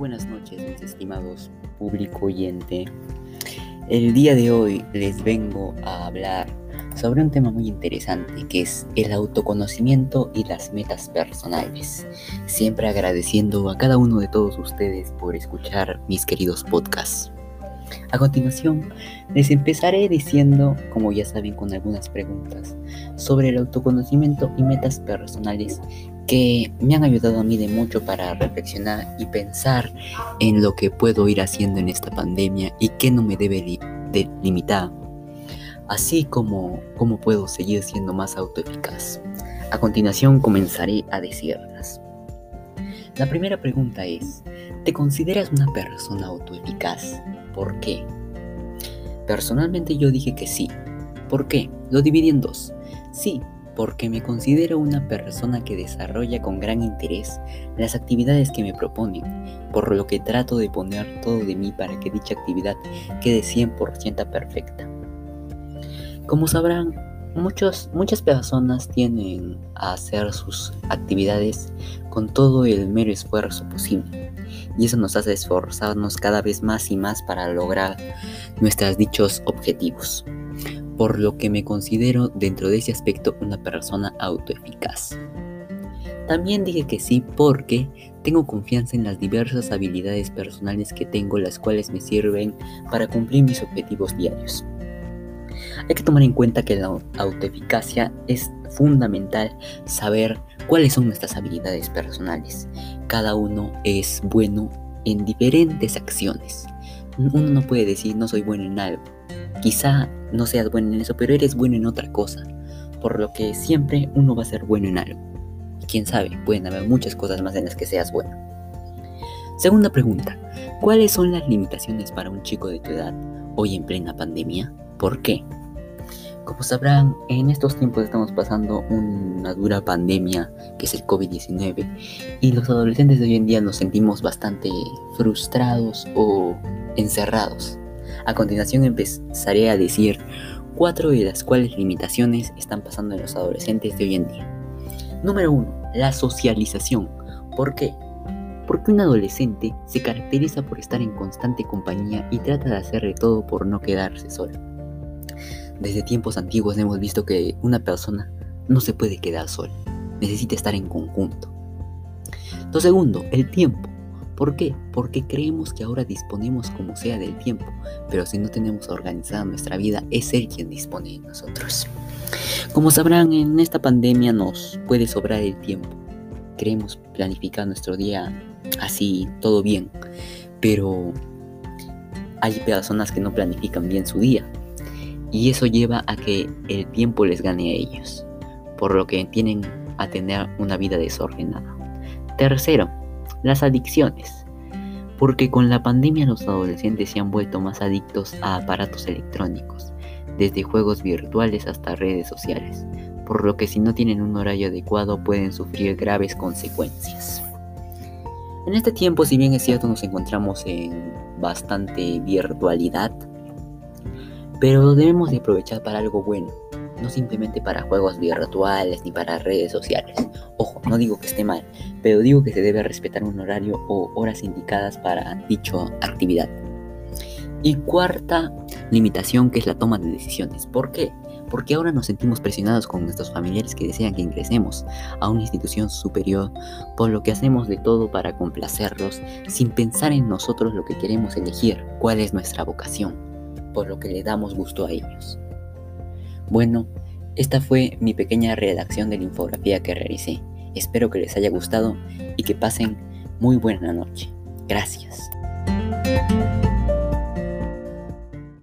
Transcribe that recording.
buenas noches, mis estimados público oyente. El día de hoy les vengo a hablar sobre un tema muy interesante que es el autoconocimiento y las metas personales. Siempre agradeciendo a cada uno de todos ustedes por escuchar mis queridos podcasts. A continuación, les empezaré diciendo, como ya saben, con algunas preguntas sobre el autoconocimiento y metas personales que me han ayudado a mí de mucho para reflexionar y pensar en lo que puedo ir haciendo en esta pandemia y qué no me debe limitar, así como cómo puedo seguir siendo más autoeficaz. A continuación comenzaré a decirlas. La primera pregunta es, ¿te consideras una persona autoeficaz? ¿Por qué? Personalmente yo dije que sí. ¿Por qué? Lo dividí en dos. Sí, porque me considero una persona que desarrolla con gran interés las actividades que me proponen, por lo que trato de poner todo de mí para que dicha actividad quede 100% perfecta. Como sabrán, muchos, muchas personas tienen a hacer sus actividades con todo el mero esfuerzo posible, y eso nos hace esforzarnos cada vez más y más para lograr nuestros dichos objetivos por lo que me considero dentro de ese aspecto una persona autoeficaz. También dije que sí porque tengo confianza en las diversas habilidades personales que tengo, las cuales me sirven para cumplir mis objetivos diarios. Hay que tomar en cuenta que la autoeficacia es fundamental saber cuáles son nuestras habilidades personales. Cada uno es bueno en diferentes acciones. Uno no puede decir no soy bueno en algo Quizá no seas bueno en eso, pero eres bueno en otra cosa, por lo que siempre uno va a ser bueno en algo. Y quién sabe, pueden haber muchas cosas más en las que seas bueno. Segunda pregunta, ¿cuáles son las limitaciones para un chico de tu edad hoy en plena pandemia? ¿Por qué? Como sabrán, en estos tiempos estamos pasando una dura pandemia que es el COVID-19 y los adolescentes de hoy en día nos sentimos bastante frustrados o encerrados. A continuación empezaré a decir cuatro de las cuales limitaciones están pasando en los adolescentes de hoy en día. Número 1. La socialización. ¿Por qué? Porque un adolescente se caracteriza por estar en constante compañía y trata de hacer de todo por no quedarse solo. Desde tiempos antiguos hemos visto que una persona no se puede quedar sola, necesita estar en conjunto. Lo segundo, el tiempo. ¿Por qué? Porque creemos que ahora disponemos como sea del tiempo, pero si no tenemos organizada nuestra vida, es Él quien dispone de nosotros. Como sabrán, en esta pandemia nos puede sobrar el tiempo. Queremos planificar nuestro día así, todo bien, pero hay personas que no planifican bien su día y eso lleva a que el tiempo les gane a ellos, por lo que tienen a tener una vida desordenada. Tercero, las adicciones. Porque con la pandemia los adolescentes se han vuelto más adictos a aparatos electrónicos, desde juegos virtuales hasta redes sociales, por lo que si no tienen un horario adecuado pueden sufrir graves consecuencias. En este tiempo, si bien es cierto, nos encontramos en bastante virtualidad, pero debemos de aprovechar para algo bueno, no simplemente para juegos virtuales ni para redes sociales. Ojo, no digo que esté mal, pero digo que se debe respetar un horario o horas indicadas para dicha actividad. Y cuarta limitación que es la toma de decisiones. ¿Por qué? Porque ahora nos sentimos presionados con nuestros familiares que desean que ingresemos a una institución superior, por lo que hacemos de todo para complacerlos sin pensar en nosotros lo que queremos elegir, cuál es nuestra vocación, por lo que le damos gusto a ellos. Bueno, esta fue mi pequeña redacción de la infografía que realicé. Espero que les haya gustado y que pasen muy buena noche. Gracias.